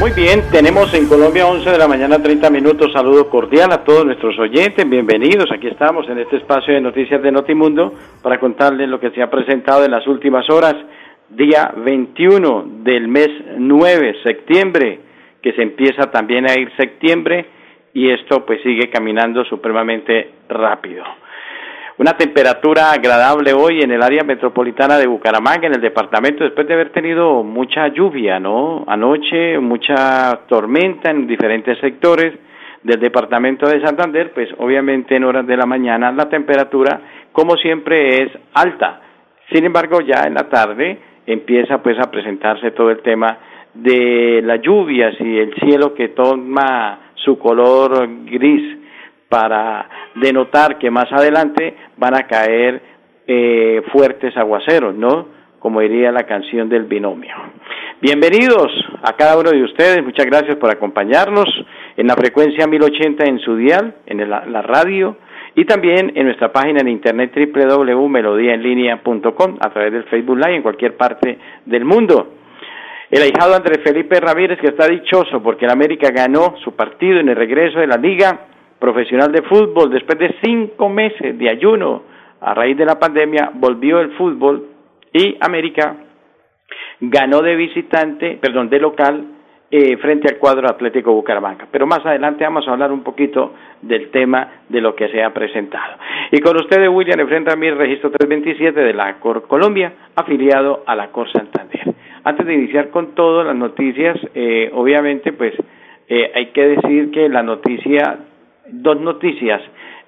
Muy bien, tenemos en Colombia 11 de la mañana 30 minutos. Saludo cordial a todos nuestros oyentes. Bienvenidos. Aquí estamos en este espacio de noticias de Notimundo para contarles lo que se ha presentado en las últimas horas. Día 21 del mes 9, septiembre, que se empieza también a ir septiembre y esto pues sigue caminando supremamente rápido. Una temperatura agradable hoy en el área metropolitana de Bucaramanga, en el departamento, después de haber tenido mucha lluvia, ¿no? Anoche, mucha tormenta en diferentes sectores del departamento de Santander, pues obviamente en horas de la mañana la temperatura, como siempre, es alta. Sin embargo, ya en la tarde empieza pues a presentarse todo el tema de las lluvias y el cielo que toma su color gris para denotar que más adelante van a caer eh, fuertes aguaceros, ¿no? Como diría la canción del binomio. Bienvenidos a cada uno de ustedes, muchas gracias por acompañarnos en la frecuencia 1080 en su dial, en la radio y también en nuestra página en internet www.melodiaenlinea.com a través del Facebook Live en cualquier parte del mundo. El ahijado Andrés Felipe Ramírez que está dichoso porque el América ganó su partido en el regreso de la liga profesional de fútbol, después de cinco meses de ayuno a raíz de la pandemia, volvió el fútbol y América ganó de visitante, perdón, de local eh, frente al cuadro Atlético Bucaramanga. Pero más adelante vamos a hablar un poquito del tema de lo que se ha presentado. Y con ustedes, William, enfrenta a mi registro 327 de la Cor Colombia, afiliado a la Cor Santander. Antes de iniciar con todas las noticias, eh, obviamente, pues eh, hay que decir que la noticia dos noticias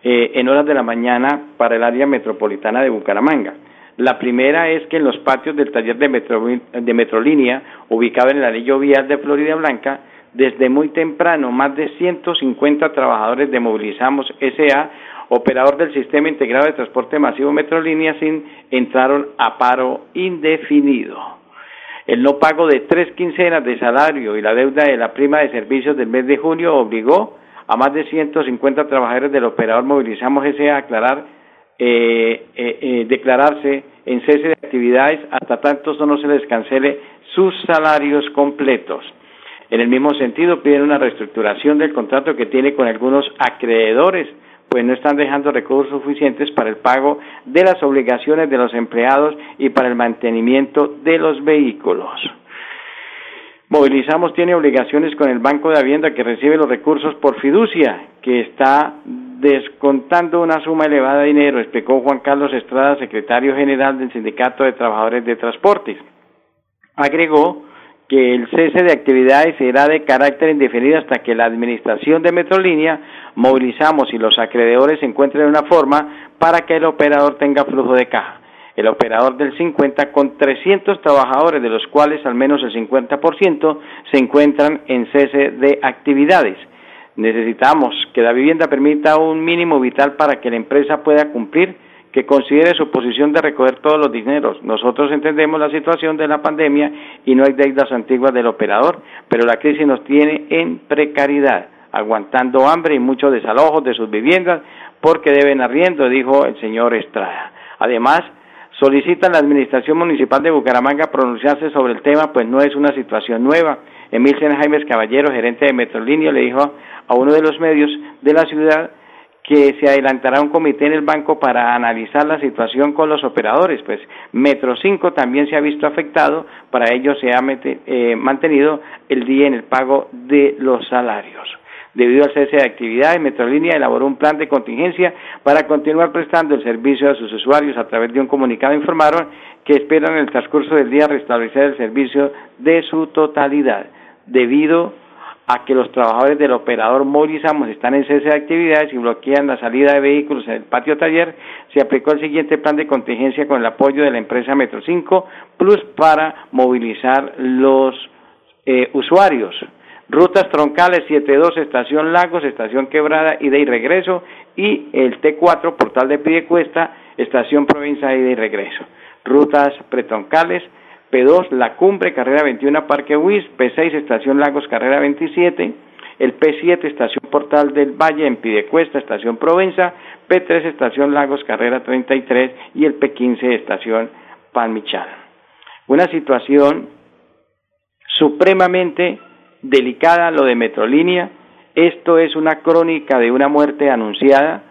eh, en horas de la mañana para el área metropolitana de Bucaramanga. La primera es que en los patios del taller de, metro, de Metrolínea, ubicado en el anillo vial de Florida Blanca, desde muy temprano, más de 150 trabajadores de Movilizamos SA, operador del Sistema Integrado de Transporte Masivo Metrolínea, sin entraron a paro indefinido. El no pago de tres quincenas de salario y la deuda de la prima de servicios del mes de junio obligó a más de 150 trabajadores del operador Movilizamos S.A. aclarar, eh, eh, eh, declararse en cese de actividades hasta tanto no se les cancele sus salarios completos. En el mismo sentido, piden una reestructuración del contrato que tiene con algunos acreedores, pues no están dejando recursos suficientes para el pago de las obligaciones de los empleados y para el mantenimiento de los vehículos. Movilizamos tiene obligaciones con el Banco de Hacienda que recibe los recursos por fiducia, que está descontando una suma elevada de dinero, explicó Juan Carlos Estrada, secretario general del Sindicato de Trabajadores de Transportes. Agregó que el cese de actividades será de carácter indefinido hasta que la administración de Metrolínea, movilizamos y los acreedores encuentren una forma para que el operador tenga flujo de caja el operador del 50 con 300 trabajadores, de los cuales al menos el 50% se encuentran en cese de actividades. Necesitamos que la vivienda permita un mínimo vital para que la empresa pueda cumplir, que considere su posición de recoger todos los dineros. Nosotros entendemos la situación de la pandemia y no hay deudas antiguas del operador, pero la crisis nos tiene en precariedad, aguantando hambre y muchos desalojos de sus viviendas porque deben arriendo, dijo el señor Estrada. Además, solicitan la Administración Municipal de Bucaramanga pronunciarse sobre el tema, pues no es una situación nueva. Emil Jaimes Caballero, gerente de Metrolínea, le dijo a uno de los medios de la ciudad que se adelantará un comité en el banco para analizar la situación con los operadores, pues Metro 5 también se ha visto afectado, para ello se ha eh, mantenido el día en el pago de los salarios. Debido al cese de actividades, Metrolínea elaboró un plan de contingencia para continuar prestando el servicio a sus usuarios. A través de un comunicado informaron que esperan en el transcurso del día restablecer el servicio de su totalidad. Debido a que los trabajadores del operador movilizamos están en cese de actividades y bloquean la salida de vehículos en el patio taller, se aplicó el siguiente plan de contingencia con el apoyo de la empresa Metro 5 Plus para movilizar los eh, usuarios. Rutas troncales 72, Estación Lagos, Estación Quebrada, ida y regreso, y el T4, Portal de Piedecuesta, Estación Provincia, ida y regreso. Rutas pretroncales P2, La Cumbre, carrera 21, Parque Huiz, P6, Estación Lagos, carrera 27, el P7, Estación Portal del Valle, en Pidecuesta, Estación Provenza, P3, Estación Lagos, carrera 33 y el P15, Estación Palmichal. Una situación supremamente delicada lo de Metrolínea. Esto es una crónica de una muerte anunciada.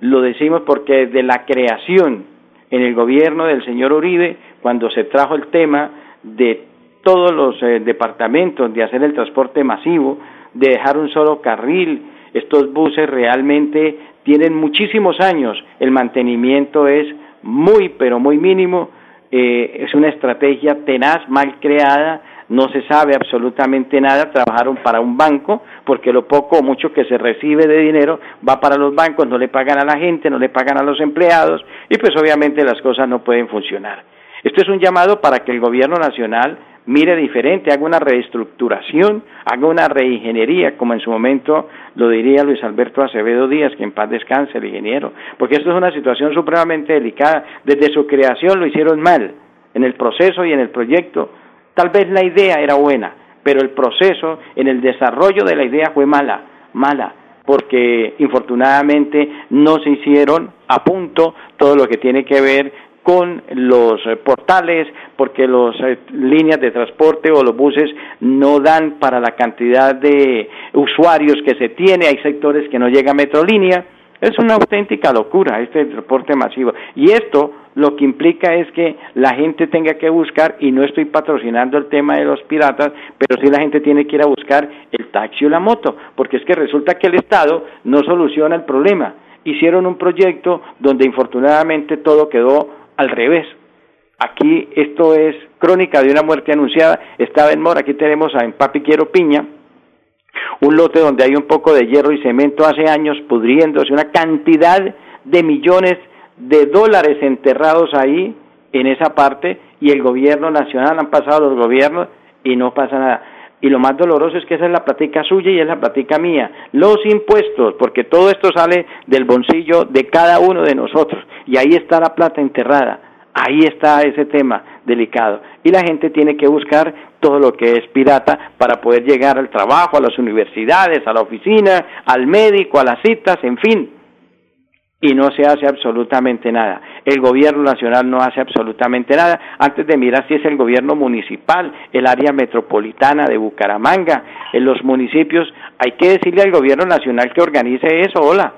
Lo decimos porque desde la creación en el gobierno del señor Uribe, cuando se trajo el tema de todos los eh, departamentos de hacer el transporte masivo, de dejar un solo carril, estos buses realmente tienen muchísimos años, el mantenimiento es muy, pero muy mínimo, eh, es una estrategia tenaz, mal creada, no se sabe absolutamente nada, trabajaron para un banco, porque lo poco o mucho que se recibe de dinero va para los bancos, no le pagan a la gente, no le pagan a los empleados, y pues obviamente las cosas no pueden funcionar. Esto es un llamado para que el gobierno nacional mire diferente, haga una reestructuración, haga una reingeniería, como en su momento lo diría Luis Alberto Acevedo Díaz, que en paz descanse el ingeniero, porque esto es una situación supremamente delicada. Desde su creación lo hicieron mal, en el proceso y en el proyecto Tal vez la idea era buena, pero el proceso en el desarrollo de la idea fue mala, mala, porque infortunadamente no se hicieron a punto todo lo que tiene que ver con los eh, portales, porque las eh, líneas de transporte o los buses no dan para la cantidad de usuarios que se tiene, hay sectores que no llega a Metrolínea, es una auténtica locura este transporte masivo. Y esto lo que implica es que la gente tenga que buscar, y no estoy patrocinando el tema de los piratas, pero sí la gente tiene que ir a buscar el taxi o la moto, porque es que resulta que el Estado no soluciona el problema. Hicieron un proyecto donde infortunadamente todo quedó al revés. Aquí esto es crónica de una muerte anunciada. Estaba en Mora, aquí tenemos a Empapi Quiero Piña, un lote donde hay un poco de hierro y cemento hace años pudriéndose, una cantidad de millones de dólares enterrados ahí en esa parte y el gobierno nacional han pasado los gobiernos y no pasa nada. Y lo más doloroso es que esa es la platica suya y es la platica mía. Los impuestos, porque todo esto sale del bolsillo de cada uno de nosotros. Y ahí está la plata enterrada. Ahí está ese tema delicado. Y la gente tiene que buscar todo lo que es pirata para poder llegar al trabajo, a las universidades, a la oficina, al médico, a las citas, en fin y no se hace absolutamente nada. El gobierno nacional no hace absolutamente nada. Antes de mirar si es el gobierno municipal, el área metropolitana de Bucaramanga, en los municipios, hay que decirle al gobierno nacional que organice eso, hola,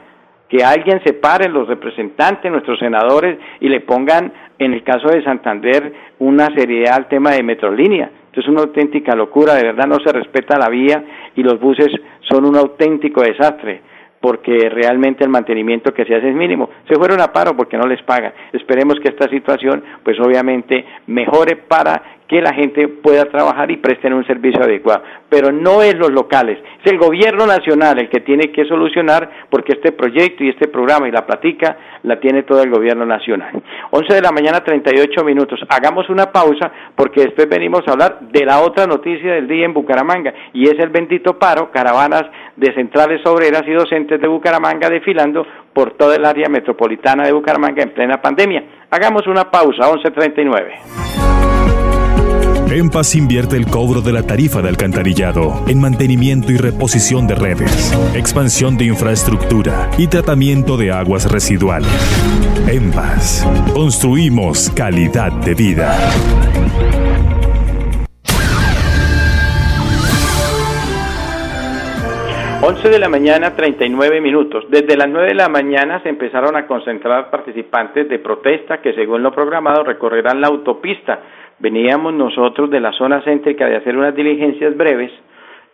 que alguien separe los representantes, nuestros senadores, y le pongan, en el caso de Santander, una seriedad al tema de Metrolínea. Esto es una auténtica locura, de verdad no se respeta la vía y los buses son un auténtico desastre porque realmente el mantenimiento que se hace es mínimo. Se fueron a paro porque no les pagan. Esperemos que esta situación, pues obviamente, mejore para que la gente pueda trabajar y presten un servicio adecuado. Pero no es los locales, es el gobierno nacional el que tiene que solucionar porque este proyecto y este programa y la platica la tiene todo el gobierno nacional. 11 de la mañana, 38 minutos. Hagamos una pausa porque después venimos a hablar de la otra noticia del día en Bucaramanga y es el bendito paro, caravanas de centrales obreras y docentes de Bucaramanga desfilando por toda el área metropolitana de Bucaramanga en plena pandemia. Hagamos una pausa, 11.39. En Paz invierte el cobro de la tarifa de alcantarillado en mantenimiento y reposición de redes, expansión de infraestructura y tratamiento de aguas residuales. En Paz, construimos calidad de vida. 11 de la mañana, 39 minutos. Desde las 9 de la mañana se empezaron a concentrar participantes de protesta que, según lo programado, recorrerán la autopista veníamos nosotros de la zona céntrica de hacer unas diligencias breves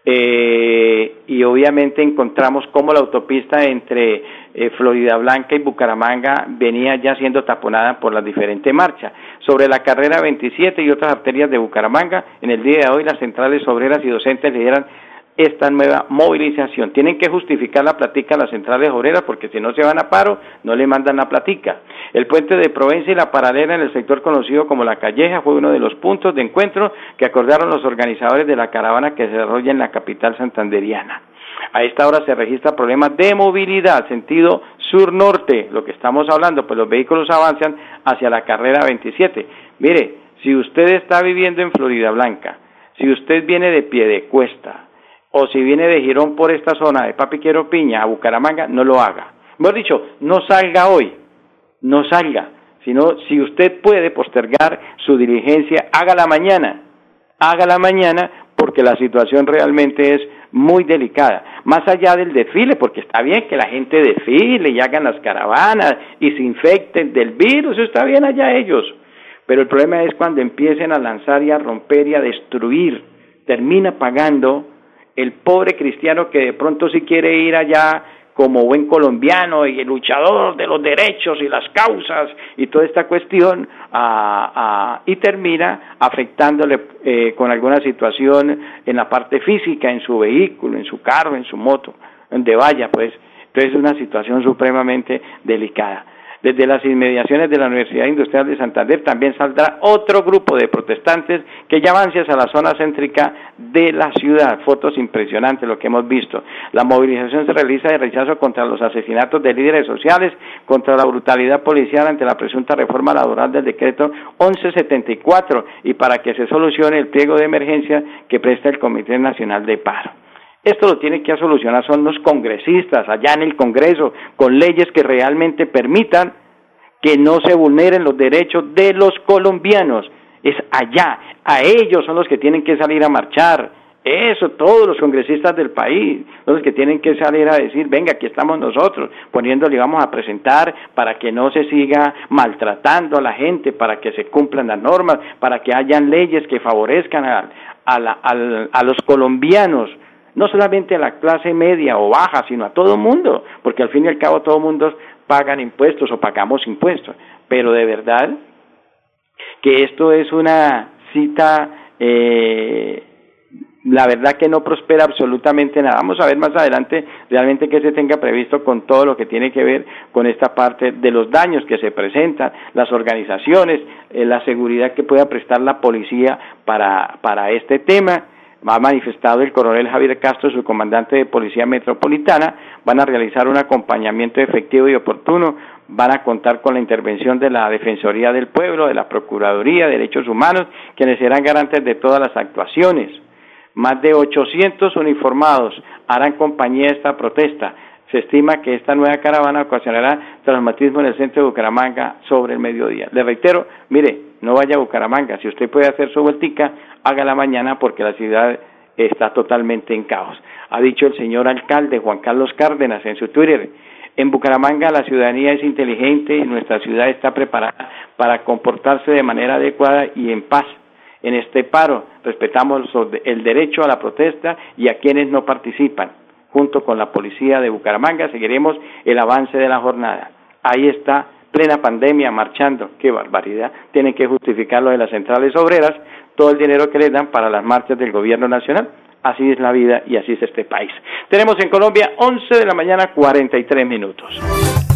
eh, y obviamente encontramos cómo la autopista entre eh, Florida Blanca y Bucaramanga venía ya siendo taponada por las diferentes marchas. Sobre la carrera 27 y otras arterias de Bucaramanga, en el día de hoy las centrales obreras y docentes lideran esta nueva movilización. Tienen que justificar la platica a las centrales obreras porque si no se van a paro, no le mandan la platica. El puente de Provencia y la paralela en el sector conocido como La Calleja fue uno de los puntos de encuentro que acordaron los organizadores de la caravana que se desarrolla en la capital santanderiana. A esta hora se registra problemas de movilidad, sentido sur-norte, lo que estamos hablando, pues los vehículos avanzan hacia la carrera 27. Mire, si usted está viviendo en Florida Blanca, si usted viene de pie de cuesta, o si viene de Girón por esta zona de Papiquero Piña a Bucaramanga, no lo haga. Hemos dicho, no salga hoy, no salga, sino si usted puede postergar su diligencia, hágala mañana, hágala mañana porque la situación realmente es muy delicada. Más allá del desfile, porque está bien que la gente desfile y hagan las caravanas y se infecten del virus, está bien allá ellos. Pero el problema es cuando empiecen a lanzar y a romper y a destruir, termina pagando el pobre cristiano que de pronto sí quiere ir allá como buen colombiano y el luchador de los derechos y las causas y toda esta cuestión y termina afectándole eh, con alguna situación en la parte física, en su vehículo, en su carro, en su moto, donde vaya, pues. Entonces es una situación supremamente delicada. Desde las inmediaciones de la Universidad Industrial de Santander también saldrá otro grupo de protestantes que ya van hacia la zona céntrica de la ciudad. Fotos impresionantes lo que hemos visto. La movilización se realiza de rechazo contra los asesinatos de líderes sociales, contra la brutalidad policial ante la presunta reforma laboral del decreto 1174 y para que se solucione el pliego de emergencia que presta el Comité Nacional de Paro. Esto lo tienen que solucionar son los congresistas allá en el Congreso, con leyes que realmente permitan que no se vulneren los derechos de los colombianos. Es allá, a ellos son los que tienen que salir a marchar. Eso, todos los congresistas del país, los que tienen que salir a decir, venga, aquí estamos nosotros, poniéndole, vamos a presentar para que no se siga maltratando a la gente, para que se cumplan las normas, para que hayan leyes que favorezcan a los colombianos no solamente a la clase media o baja, sino a todo el mundo, porque al fin y al cabo todo el mundo pagan impuestos o pagamos impuestos, pero de verdad que esto es una cita, eh, la verdad que no prospera absolutamente nada. Vamos a ver más adelante realmente que se tenga previsto con todo lo que tiene que ver con esta parte de los daños que se presentan, las organizaciones, eh, la seguridad que pueda prestar la policía para, para este tema ha manifestado el coronel Javier Castro, su comandante de Policía Metropolitana, van a realizar un acompañamiento efectivo y oportuno, van a contar con la intervención de la Defensoría del Pueblo, de la Procuraduría de Derechos Humanos, quienes serán garantes de todas las actuaciones. Más de 800 uniformados harán compañía a esta protesta. Se estima que esta nueva caravana ocasionará traumatismo en el centro de Bucaramanga sobre el mediodía. Le reitero, mire, no vaya a Bucaramanga. Si usted puede hacer su vueltica, hágala mañana porque la ciudad está totalmente en caos. Ha dicho el señor alcalde Juan Carlos Cárdenas en su Twitter. En Bucaramanga la ciudadanía es inteligente y nuestra ciudad está preparada para comportarse de manera adecuada y en paz. En este paro respetamos el derecho a la protesta y a quienes no participan. Junto con la policía de Bucaramanga seguiremos el avance de la jornada. Ahí está plena pandemia marchando, qué barbaridad, tienen que justificarlo de las centrales obreras, todo el dinero que les dan para las marchas del gobierno nacional. Así es la vida y así es este país. Tenemos en Colombia 11 de la mañana 43 minutos.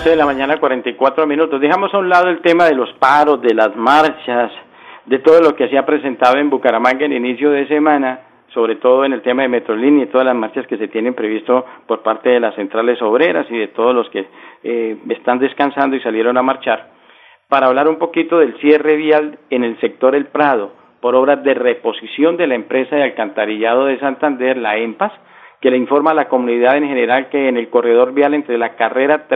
11 de la mañana, 44 minutos. Dejamos a un lado el tema de los paros, de las marchas, de todo lo que se ha presentado en Bucaramanga en inicio de semana, sobre todo en el tema de Metrolínea y todas las marchas que se tienen previsto por parte de las centrales obreras y de todos los que eh, están descansando y salieron a marchar, para hablar un poquito del cierre vial en el sector El Prado por obras de reposición de la empresa de alcantarillado de Santander, la EMPAS, que le informa a la comunidad en general que en el corredor vial entre la carrera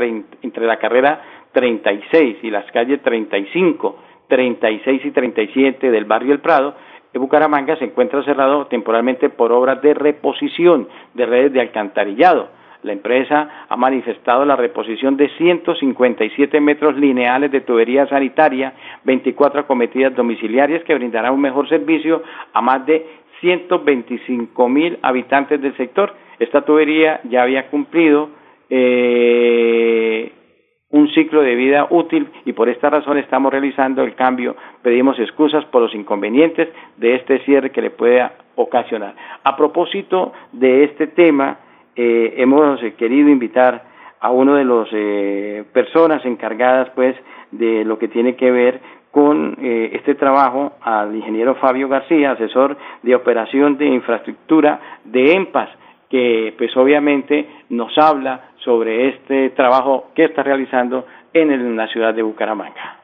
entre la carrera 36 y las calles 35, 36 y 37 del barrio El Prado Bucaramanga se encuentra cerrado temporalmente por obras de reposición de redes de alcantarillado. La empresa ha manifestado la reposición de 157 metros lineales de tubería sanitaria, 24 acometidas domiciliarias que brindarán un mejor servicio a más de 125 mil habitantes del sector. Esta tubería ya había cumplido eh, un ciclo de vida útil y por esta razón estamos realizando el cambio. Pedimos excusas por los inconvenientes de este cierre que le pueda ocasionar. A propósito de este tema, eh, hemos querido invitar a uno de las eh, personas encargadas pues de lo que tiene que ver con eh, este trabajo al ingeniero Fabio García, asesor de operación de infraestructura de EMPAS, que pues obviamente nos habla sobre este trabajo que está realizando en la ciudad de Bucaramanga.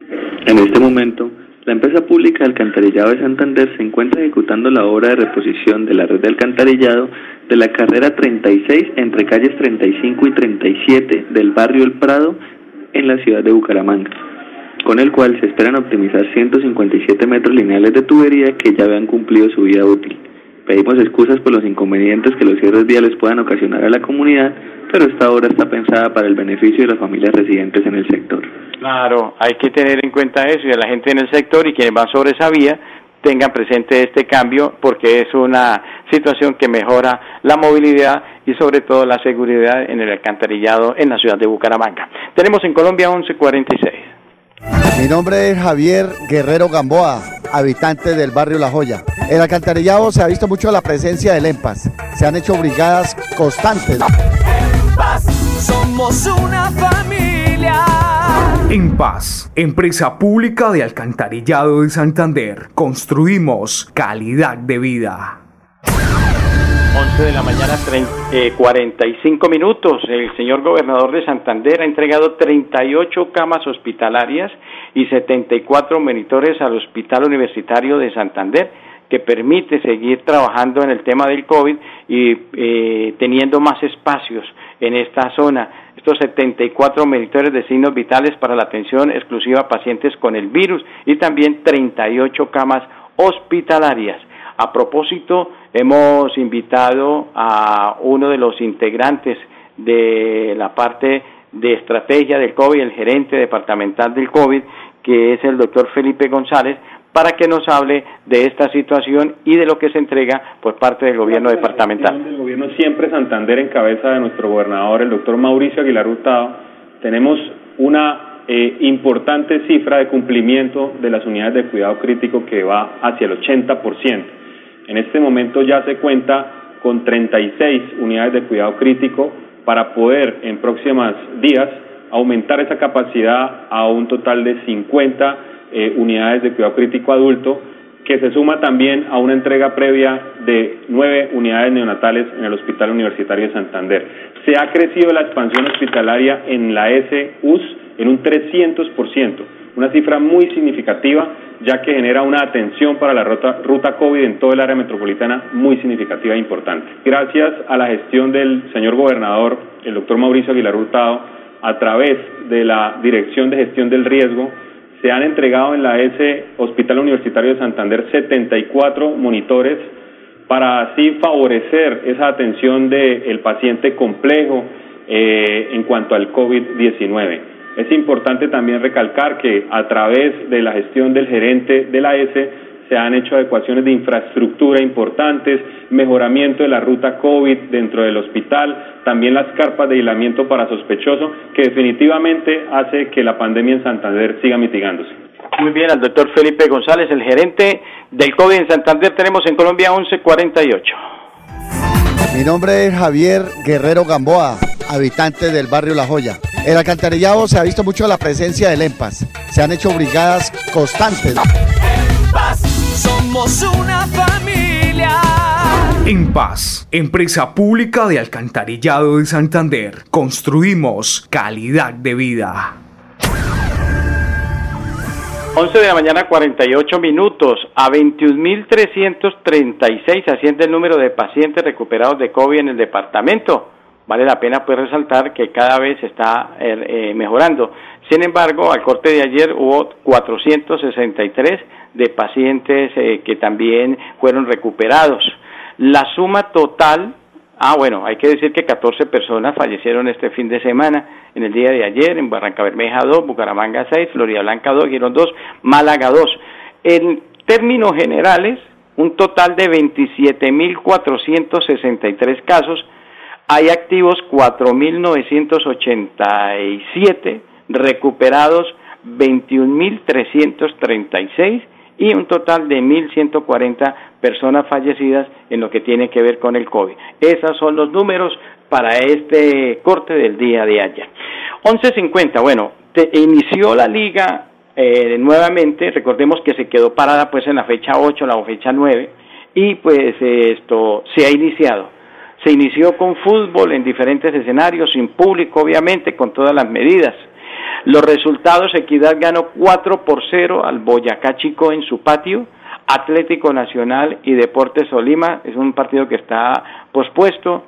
En este momento la empresa pública de Alcantarillado de Santander se encuentra ejecutando la obra de reposición de la red de alcantarillado de la carrera 36 entre calles 35 y 37 del barrio El Prado en la ciudad de Bucaramanga, con el cual se esperan optimizar 157 metros lineales de tubería que ya habían cumplido su vida útil. Pedimos excusas por los inconvenientes que los cierres viales puedan ocasionar a la comunidad, pero esta obra está pensada para el beneficio de las familias residentes en el sector. Claro, hay que tener en cuenta eso y a la gente en el sector y quienes van sobre esa vía tengan presente este cambio porque es una situación que mejora la movilidad y sobre todo la seguridad en el alcantarillado en la ciudad de Bucaramanga. Tenemos en Colombia 1146. Mi nombre es Javier Guerrero Gamboa, habitante del barrio La Joya. En el alcantarillado se ha visto mucho la presencia del EMPAS. Se han hecho brigadas constantes. somos una familia. En Paz, empresa pública de alcantarillado de Santander, construimos calidad de vida. 11 de la mañana, 45 eh, minutos. El señor gobernador de Santander ha entregado 38 camas hospitalarias y 74 monitores al Hospital Universitario de Santander que permite seguir trabajando en el tema del COVID y eh, teniendo más espacios en esta zona estos 74 monitores de signos vitales para la atención exclusiva a pacientes con el virus y también 38 camas hospitalarias. A propósito, hemos invitado a uno de los integrantes de la parte de estrategia del COVID, el gerente departamental del COVID, que es el doctor Felipe González, para que nos hable de esta situación y de lo que se entrega por parte del gobierno departamental. El gobierno siempre Santander en cabeza de nuestro gobernador, el doctor Mauricio Aguilar Hurtado, tenemos una eh, importante cifra de cumplimiento de las unidades de cuidado crítico que va hacia el 80%. En este momento ya se cuenta con 36 unidades de cuidado crítico para poder en próximos días aumentar esa capacidad a un total de 50 eh, unidades de cuidado crítico adulto, que se suma también a una entrega previa de nueve unidades neonatales en el Hospital Universitario de Santander. Se ha crecido la expansión hospitalaria en la SUS en un 300%, una cifra muy significativa, ya que genera una atención para la ruta, ruta COVID en todo el área metropolitana muy significativa e importante. Gracias a la gestión del señor gobernador, el doctor Mauricio Aguilar Hurtado, a través de la Dirección de Gestión del Riesgo, se han entregado en la S Hospital Universitario de Santander 74 monitores para así favorecer esa atención del paciente complejo eh, en cuanto al COVID-19. Es importante también recalcar que a través de la gestión del gerente de la S se han hecho adecuaciones de infraestructura importantes, mejoramiento de la ruta COVID dentro del hospital, también las carpas de aislamiento para sospechoso, que definitivamente hace que la pandemia en Santander siga mitigándose. Muy bien, al doctor Felipe González, el gerente del COVID en Santander, tenemos en Colombia 1148. Mi nombre es Javier Guerrero Gamboa, habitante del barrio La Joya. En alcantarillado se ha visto mucho la presencia del EMPAS. Se han hecho brigadas constantes somos una familia. En Paz, empresa pública de alcantarillado de Santander, construimos calidad de vida. 11 de la mañana 48 minutos. A 21.336 asciende el número de pacientes recuperados de COVID en el departamento. Vale la pena pues resaltar que cada vez está er, eh, mejorando. Sin embargo, al corte de ayer hubo 463 de pacientes eh, que también fueron recuperados. La suma total, ah bueno, hay que decir que 14 personas fallecieron este fin de semana, en el día de ayer, en Barranca Bermeja 2, Bucaramanga 6, Florida Blanca 2, Girón 2, Málaga 2. En términos generales, un total de 27.463 casos, hay activos 4.987, recuperados 21.336 y un total de 1.140 personas fallecidas en lo que tiene que ver con el COVID. Esos son los números para este corte del día de ayer. 11.50, bueno, inició la liga eh, nuevamente, recordemos que se quedó parada pues en la fecha 8, la fecha 9, y pues esto se ha iniciado. Se inició con fútbol en diferentes escenarios, sin público obviamente, con todas las medidas. Los resultados, Equidad ganó 4 por 0 al Boyacá Chico en su patio. Atlético Nacional y Deportes Solima, es un partido que está pospuesto.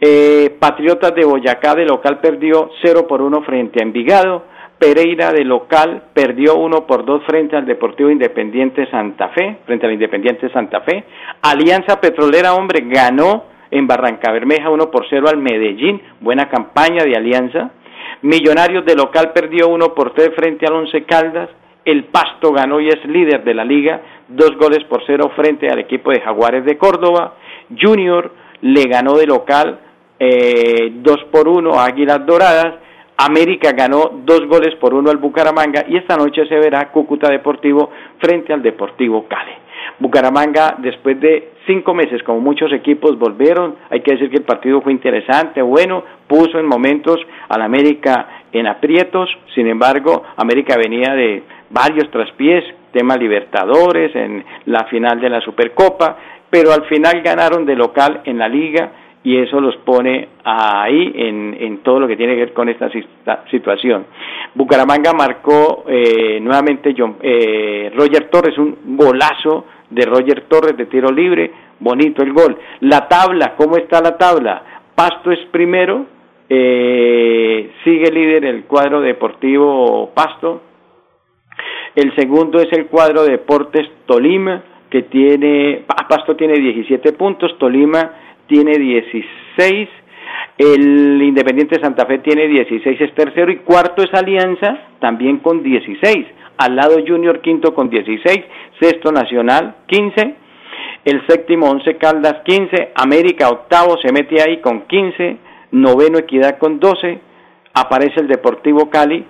Eh, Patriotas de Boyacá de local perdió 0 por 1 frente a Envigado. Pereira de local perdió 1 por 2 frente al Deportivo Independiente Santa Fe, frente al Independiente Santa Fe. Alianza Petrolera, hombre, ganó en Barranca Bermeja 1 por 0 al Medellín, buena campaña de Alianza. Millonarios de local perdió 1 por 3 frente al Once Caldas. El Pasto ganó y es líder de la liga, dos goles por cero frente al equipo de Jaguares de Córdoba. Junior le ganó de local eh, 2 por 1 a Águilas Doradas. América ganó dos goles por uno al Bucaramanga y esta noche se verá Cúcuta Deportivo frente al Deportivo Cali. Bucaramanga, después de cinco meses, como muchos equipos volvieron, hay que decir que el partido fue interesante, bueno, puso en momentos al América en aprietos, sin embargo, América venía de varios traspiés, tema Libertadores, en la final de la Supercopa, pero al final ganaron de local en la liga y eso los pone ahí en, en, todo lo que tiene que ver con esta situación. Bucaramanga marcó eh, nuevamente John, eh, Roger Torres, un golazo de Roger Torres de tiro libre, bonito el gol. La tabla, ¿cómo está la tabla? Pasto es primero, eh, sigue líder el cuadro deportivo Pasto. El segundo es el cuadro Deportes Tolima, que tiene, Pasto tiene 17 puntos, Tolima tiene 16, el Independiente Santa Fe tiene 16, es tercero, y cuarto es Alianza, también con 16 al lado Junior quinto con 16, sexto Nacional 15, el séptimo Once Caldas 15, América octavo se mete ahí con 15, noveno Equidad con 12, aparece el Deportivo Cali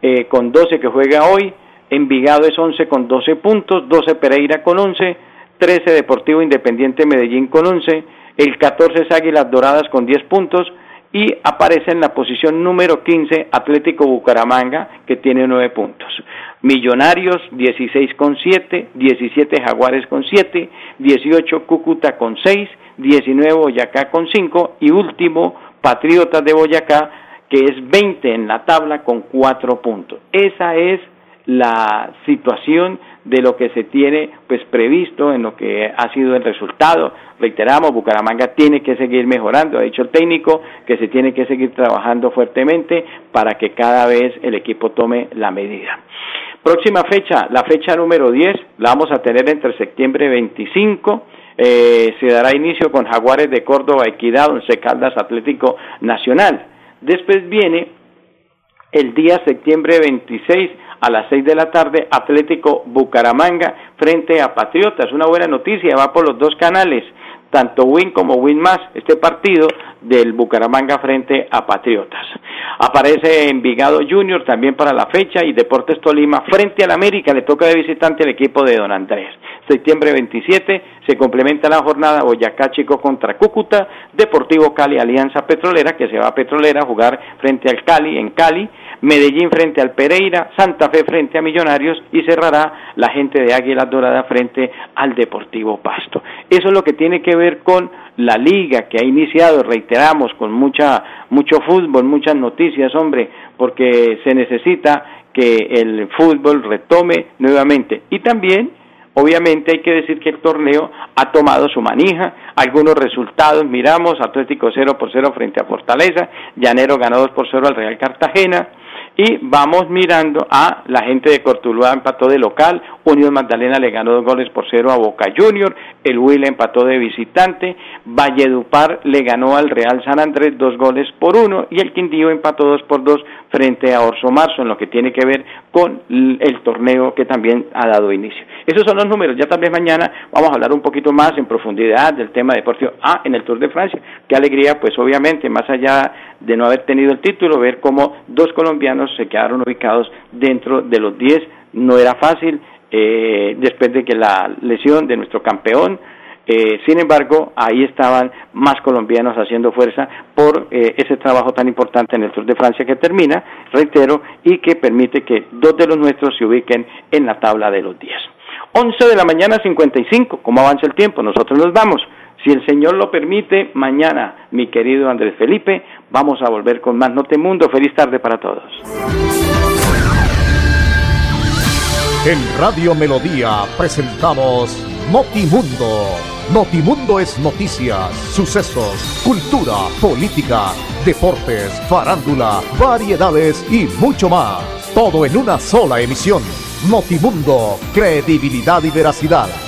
eh, con 12 que juega hoy, Envigado es 11 con 12 puntos, 12 Pereira con 11, 13 Deportivo Independiente Medellín con 11, el 14 es Águilas Doradas con 10 puntos, y aparece en la posición número 15 Atlético Bucaramanga que tiene 9 puntos. Millonarios 16 con 7, 17 Jaguares con 7, 18 Cúcuta con 6, 19 Boyacá con 5 y último Patriotas de Boyacá que es 20 en la tabla con 4 puntos. Esa es la situación de lo que se tiene pues previsto en lo que ha sido el resultado. Reiteramos, Bucaramanga tiene que seguir mejorando, ha dicho el técnico que se tiene que seguir trabajando fuertemente para que cada vez el equipo tome la medida. Próxima fecha, la fecha número 10, la vamos a tener entre septiembre 25, eh, se dará inicio con Jaguares de Córdoba, Equidad, Once Caldas Atlético Nacional. Después viene el día septiembre 26 a las 6 de la tarde, Atlético Bucaramanga frente a Patriotas. Una buena noticia, va por los dos canales, tanto Win como Win Más, este partido del Bucaramanga frente a Patriotas. Aparece Envigado Junior también para la fecha y Deportes Tolima frente al América, le toca de visitante el equipo de Don Andrés. Septiembre 27 se complementa la jornada Boyacá Chico contra Cúcuta, Deportivo Cali Alianza Petrolera que se va a Petrolera a jugar frente al Cali en Cali, Medellín frente al Pereira, Santa Fe frente a Millonarios y cerrará la gente de Águila Dorada frente al Deportivo Pasto. Eso es lo que tiene que ver con la liga que ha iniciado, reiteramos, con mucha, mucho fútbol, muchas noticias, hombre, porque se necesita que el fútbol retome nuevamente. Y también Obviamente hay que decir que el torneo ha tomado su manija, algunos resultados miramos, Atlético 0 por 0 frente a Fortaleza, Llanero ganó 2 por 0 al Real Cartagena, y vamos mirando a la gente de Cortuluá empató de local, Unión Magdalena le ganó dos goles por cero a Boca Junior, el Huila empató de visitante, Valledupar le ganó al Real San Andrés dos goles por uno. Y el Quindío empató dos por dos frente a Orso Marzo en lo que tiene que ver con el torneo que también ha dado inicio. Esos son los números, ya también mañana vamos a hablar un poquito más en profundidad del tema deportivo. Ah, en el Tour de Francia, qué alegría, pues obviamente, más allá de no haber tenido el título, ver cómo dos colombianos se quedaron ubicados dentro de los 10 no era fácil, eh, después de que la lesión de nuestro campeón, eh, sin embargo, ahí estaban más colombianos haciendo fuerza por eh, ese trabajo tan importante en el Tour de Francia que termina, reitero, y que permite que dos de los nuestros se ubiquen en la tabla de los 10. 11 de la mañana 55, ¿cómo avanza el tiempo? Nosotros nos vamos. Si el Señor lo permite, mañana, mi querido Andrés Felipe, vamos a volver con más Notemundo. Feliz tarde para todos. En Radio Melodía presentamos Notimundo. Notimundo es noticias, sucesos, cultura, política, deportes, farándula, variedades y mucho más. Todo en una sola emisión. Notimundo, credibilidad y veracidad.